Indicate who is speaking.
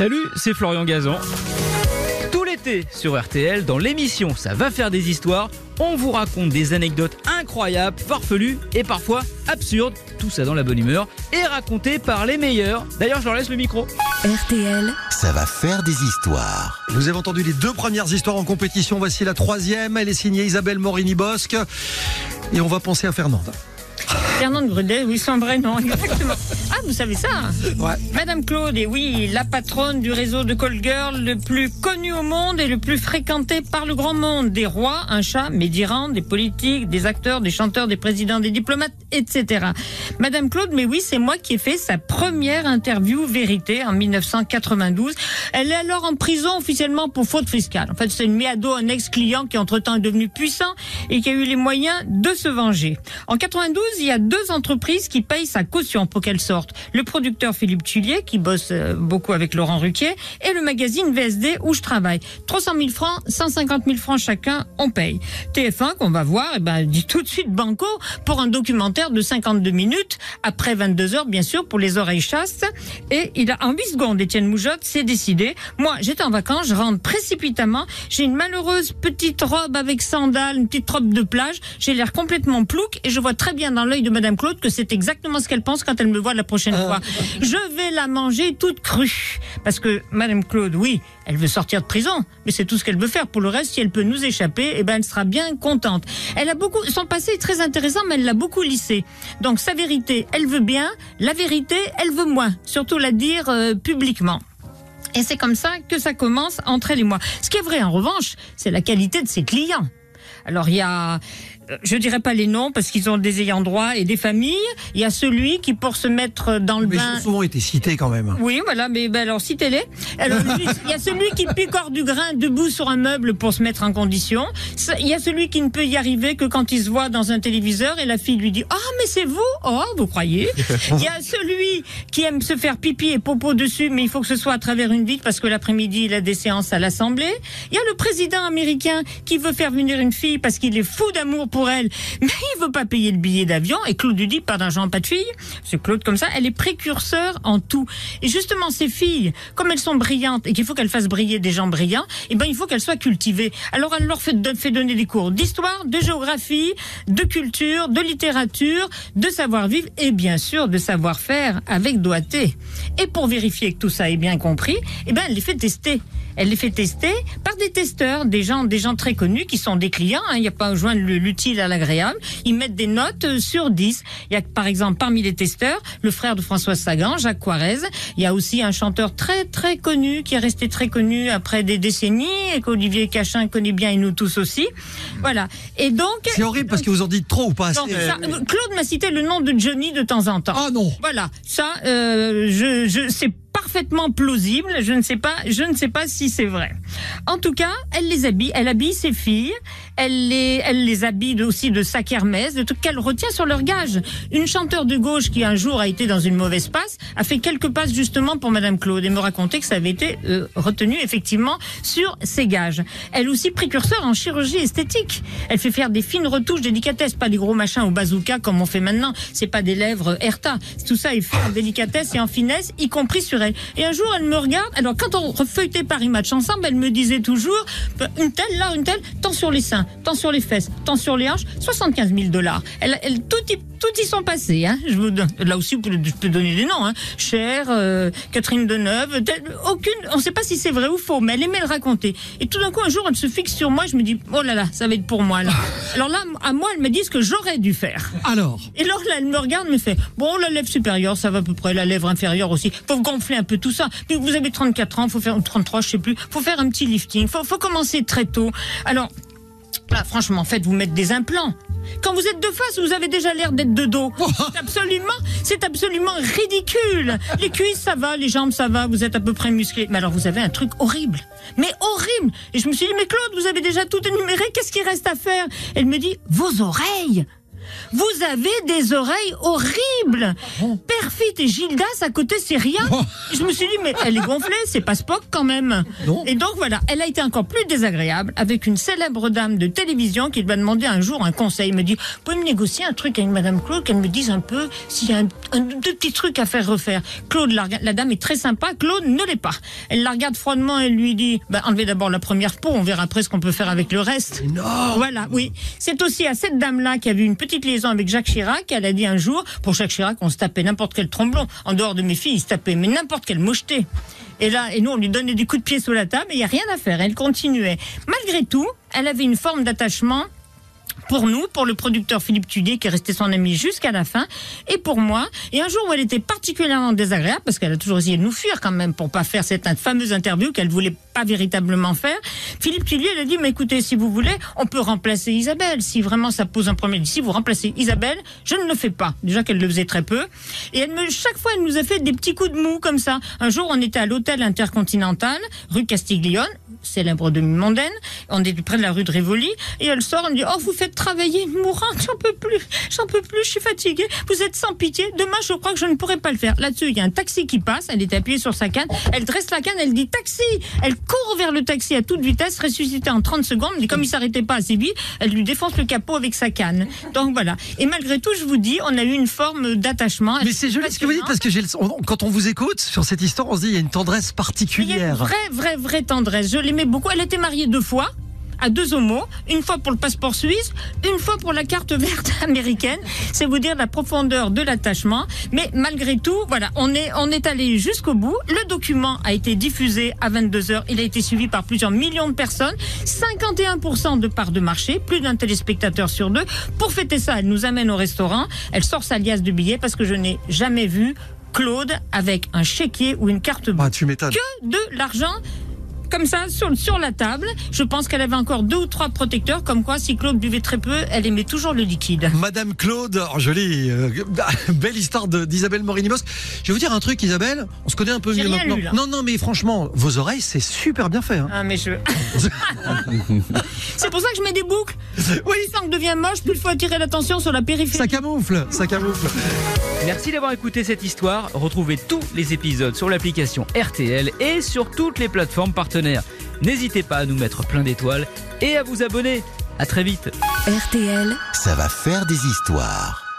Speaker 1: Salut, c'est Florian Gazan. Tout l'été sur RTL, dans l'émission Ça va faire des histoires, on vous raconte des anecdotes incroyables, farfelues et parfois absurdes, tout ça dans la bonne humeur, et racontées par les meilleurs. D'ailleurs, je leur laisse le micro.
Speaker 2: RTL,
Speaker 3: Ça va faire des histoires.
Speaker 4: Vous avez entendu les deux premières histoires en compétition. Voici la troisième. Elle est signée Isabelle Morini-Bosque. Et on va penser à Fernande.
Speaker 5: Fernande Grudet, oui, son vrai nom, exactement. Ah, vous savez ça hein
Speaker 4: Ouais.
Speaker 5: Madame Claude est, oui, la patronne du réseau de call girl le plus connu au monde et le plus fréquenté par le grand monde. Des rois, un chat, mais d'Iran, des politiques, des acteurs, des chanteurs, des présidents, des diplomates, etc. Madame Claude, mais oui, c'est moi qui ai fait sa première interview vérité en 1992. Elle est alors en prison officiellement pour faute fiscale. En fait, c'est une mise un ex-client qui entre-temps est devenu puissant et qui a eu les moyens de se venger. En 92, il y a deux entreprises qui payent sa caution pour qu'elle sorte. Le producteur Philippe Tullier, qui bosse euh, beaucoup avec Laurent Ruquier, et le magazine VSD où je travaille. 300 000 francs, 150 000 francs chacun, on paye. TF1, qu'on va voir, eh ben, dit tout de suite banco pour un documentaire de 52 minutes, après 22 heures, bien sûr, pour les oreilles chastes. Et il a, en 8 secondes, Étienne Moujotte s'est décidé. Moi, j'étais en vacances, je rentre précipitamment. J'ai une malheureuse petite robe avec sandales, une petite robe de plage. J'ai l'air complètement plouc et je vois très bien dans l'œil de Madame Claude que c'est exactement ce qu'elle pense quand elle me voit la prochaine fois. Je vais la manger toute crue. Parce que Madame Claude, oui, elle veut sortir de prison, mais c'est tout ce qu'elle veut faire. Pour le reste, si elle peut nous échapper, eh ben, elle sera bien contente. Elle a beaucoup, son passé est très intéressant, mais elle l'a beaucoup lissé. Donc, sa vérité, elle veut bien. La vérité, elle veut moins. Surtout la dire euh, publiquement. Et c'est comme ça que ça commence entre elle et moi. Ce qui est vrai, en revanche, c'est la qualité de ses clients. Alors, il y a, je dirais pas les noms parce qu'ils ont des ayants droit et des familles. Il y a celui qui, pour se mettre dans le
Speaker 4: Mais ils
Speaker 5: bain,
Speaker 4: ont souvent été cités quand même.
Speaker 5: oui, voilà, mais ben alors citez-les. Alors, il y a celui qui picore du grain debout sur un meuble pour se mettre en condition. Il y a celui qui ne peut y arriver que quand il se voit dans un téléviseur et la fille lui dit Ah, mais c'est vous Oh, vous croyez? Il y a celui qui aime se faire pipi et popo dessus, mais il faut que ce soit à travers une vitre parce que l'après-midi, il a des séances à l'Assemblée. Il y a le président américain qui veut faire venir une fille parce qu'il est fou d'amour pour elle, mais il veut pas payer le billet d'avion. Et Claude lui dit Pas d'argent, pas de fille. C'est Claude comme ça. Elle est précurseur en tout. Et justement, ces filles, comme elles sont brillantes et qu'il faut qu'elles fassent briller des gens brillants, eh ben, il faut qu'elles soient cultivées. Alors, elle leur fait, donner des cours d'histoire, de géographie, de culture, de littérature, de savoir-vivre et bien sûr de savoir-faire avec doigté. Et pour vérifier que tout ça est bien compris, eh ben, elle les fait tester. Elle les fait tester par des testeurs, des gens, des gens très connus qui sont des hein. Il n'y a pas joindre le- l'utile à l'agréable. Ils mettent des notes euh, sur 10. Il y a par exemple parmi les testeurs le frère de François Sagan, Jacques Quarez. Il y a aussi un chanteur très très connu qui est resté très connu après des décennies et qu'Olivier Cachin connaît bien et nous tous aussi. Voilà. Et donc.
Speaker 4: C'est horrible parce que vous en dites trop ou pas
Speaker 5: Non,
Speaker 4: assez.
Speaker 5: ça, euh, Claude m'a cité le nom de Johnny de temps en temps.
Speaker 4: Ah non.
Speaker 5: Voilà, ça, euh, je, je, c'est parfaitement plausible. Je ne sais pas, je ne sais pas si c'est vrai. En tout cas, elle les habille, elle habille ses filles, elle les, elle les habille aussi de sac Hermès, de tout qu'elle retient sur leur gage. Une chanteure de gauche qui un jour a été dans une mauvaise passe a fait quelques passes justement pour Madame Claude et me racontait que ça avait été euh, retenu effectivement sur ses gages. Elle aussi précurseur en chirurgie esthétique. Elle fait faire des fines retouches délicatesse, pas des gros machins au bazooka comme on fait maintenant. C'est pas des lèvres Erta. Tout ça est fait en délicatesse et en finesse, y compris sur elle. Et un jour, elle me regarde. Alors, quand on refeuilletait Paris Match ensemble, elle me disait toujours une telle là, une telle, tant sur les seins, tant sur les fesses, tant sur les hanches, 75 000 dollars. Elle, elle, tout y, tout y sont passés. Hein. Je vous là aussi, vous pouvez, je peux donner des noms. Hein. Cher, euh, Catherine Deneuve, telle- aucune. On ne sait pas si c'est vrai ou faux, mais elle aimait le raconter. Et tout d'un coup, un jour, elle se fixe sur moi. Je me dis, oh là là, ça va être pour moi là. Alors là, à moi, elle me dit ce que j'aurais dû faire.
Speaker 4: Alors,
Speaker 5: Et alors là, elle me regarde, me fait Bon, la lèvre supérieure, ça va à peu près, la lèvre inférieure aussi. Faut gonfler un peu tout ça. Puis vous avez 34 ans, faut faire ou 33, je sais plus. Faut faire un petit lifting. Faut, faut commencer très tôt. Alors, là, franchement, faites-vous mettre des implants. Quand vous êtes de face, vous avez déjà l'air d'être de dos. C'est absolument, c'est absolument ridicule. Les cuisses, ça va, les jambes, ça va, vous êtes à peu près musclé. Mais alors, vous avez un truc horrible. Mais horrible. Et je me suis dit, mais Claude, vous avez déjà tout énuméré, qu'est-ce qu'il reste à faire? Elle me dit, vos oreilles. Vous avez des oreilles horribles. Perfide et Gildas à côté, c'est rien. Je me suis dit, mais elle est gonflée, c'est pas Spock quand même.
Speaker 4: Non.
Speaker 5: Et donc voilà, elle a été encore plus désagréable avec une célèbre dame de télévision qui lui a demandé un jour un conseil. Il me dit, vous pouvez me négocier un truc avec Madame Claude, qu'elle me dise un peu s'il y a un, un- deux petits trucs à faire refaire. Claude, la, dame est très sympa, Claude ne l'est pas. Elle la regarde froidement et lui dit, bah, enlevez d'abord la première peau, on verra après ce qu'on peut faire avec le reste. Voilà, oui. C'est aussi à cette dame-là qui a eu une petite liaison avec Jacques Chirac. Elle a dit un jour, pour Jacques Chirac, on se tapait n'importe quel tromblon. En dehors de mes filles, ils se tapaient, mais n'importe quelle mocheté. Et là, et nous, on lui donnait des coups de pied sous la table et il n'y a rien à faire. Elle continuait. Malgré tout, elle avait une forme d'attachement pour nous, pour le producteur Philippe Tudier qui est resté son ami jusqu'à la fin, et pour moi. Et un jour où elle était particulièrement désagréable, parce qu'elle a toujours essayé de nous fuir quand même pour pas faire cette fameuse interview qu'elle voulait pas véritablement faire, Philippe Tudier elle a dit, mais écoutez, si vous voulez, on peut remplacer Isabelle. Si vraiment ça pose un problème, si vous remplacez Isabelle, je ne le fais pas. Déjà qu'elle le faisait très peu. Et chaque fois, elle nous a fait des petits coups de mou comme ça. Un jour, on était à l'hôtel intercontinental, rue Castiglione, célèbre demi-mondaine. On était près de la rue de Rivoli. Et elle sort, elle me dit, oh, vous faites travailler mourante, j'en peux plus, j'en peux plus, je suis fatiguée. Vous êtes sans pitié. Demain, je crois que je ne pourrai pas le faire. Là-dessus, il y a un taxi qui passe. Elle est appuyée sur sa canne. Elle dresse la canne, elle dit taxi. Elle court vers le taxi à toute vitesse, ressuscitée en 30 secondes. Mais comme il s'arrêtait pas assez vite, elle lui défonce le capot avec sa canne. Donc voilà. Et malgré tout, je vous dis, on a eu une forme d'attachement.
Speaker 4: Mais c'est joli ce que vous dites parce que j'ai le- on- quand on vous écoute sur cette histoire, on se dit il y a une tendresse
Speaker 5: Il y a une
Speaker 4: particulière.
Speaker 5: vraie, vraie, vraie tendresse. Je l'aimais beaucoup. Elle était mariée deux fois à deux homos, une fois pour le passeport suisse, une fois pour la carte verte américaine. C'est vous dire la profondeur de l'attachement. Mais malgré tout, voilà, on est, on est allé jusqu'au bout. Le document a été diffusé à 22 heures. Il a été suivi par plusieurs millions de personnes. 51% de part de marché, plus d'un téléspectateur sur deux. Pour fêter ça, elle nous amène au restaurant. Elle sort sa liasse de billets parce que je n'ai jamais vu Claude avec un chéquier ou une carte bleue
Speaker 4: Ah, tu m'étonnes.
Speaker 5: que de l'argent comme ça sur, sur la table. Je pense qu'elle avait encore deux ou trois protecteurs, comme quoi si Claude buvait très peu, elle aimait toujours le liquide.
Speaker 4: Madame Claude, oh, jolie, euh, belle histoire de- d'Isabelle Morini-Bosque. Je vais vous dire un truc, Isabelle, on se connaît un peu mieux maintenant.
Speaker 5: lu,
Speaker 4: non, non, mais franchement, vos oreilles, c'est super bien fait. hein.
Speaker 5: Ah mais je... C'est pour ça que je mets des boucles.
Speaker 4: Oui,
Speaker 5: ça devient moche, plus il faut attirer l'attention sur la périphérie.
Speaker 4: ça camoufle, ça camoufle.
Speaker 1: Merci d'avoir écouté cette histoire. Retrouvez tous les épisodes sur l'application RTL et sur toutes les plateformes partenaires. N'hésitez pas à nous mettre plein d'étoiles et à vous abonner. À très vite.
Speaker 2: RTL.
Speaker 3: Ça va faire des histoires.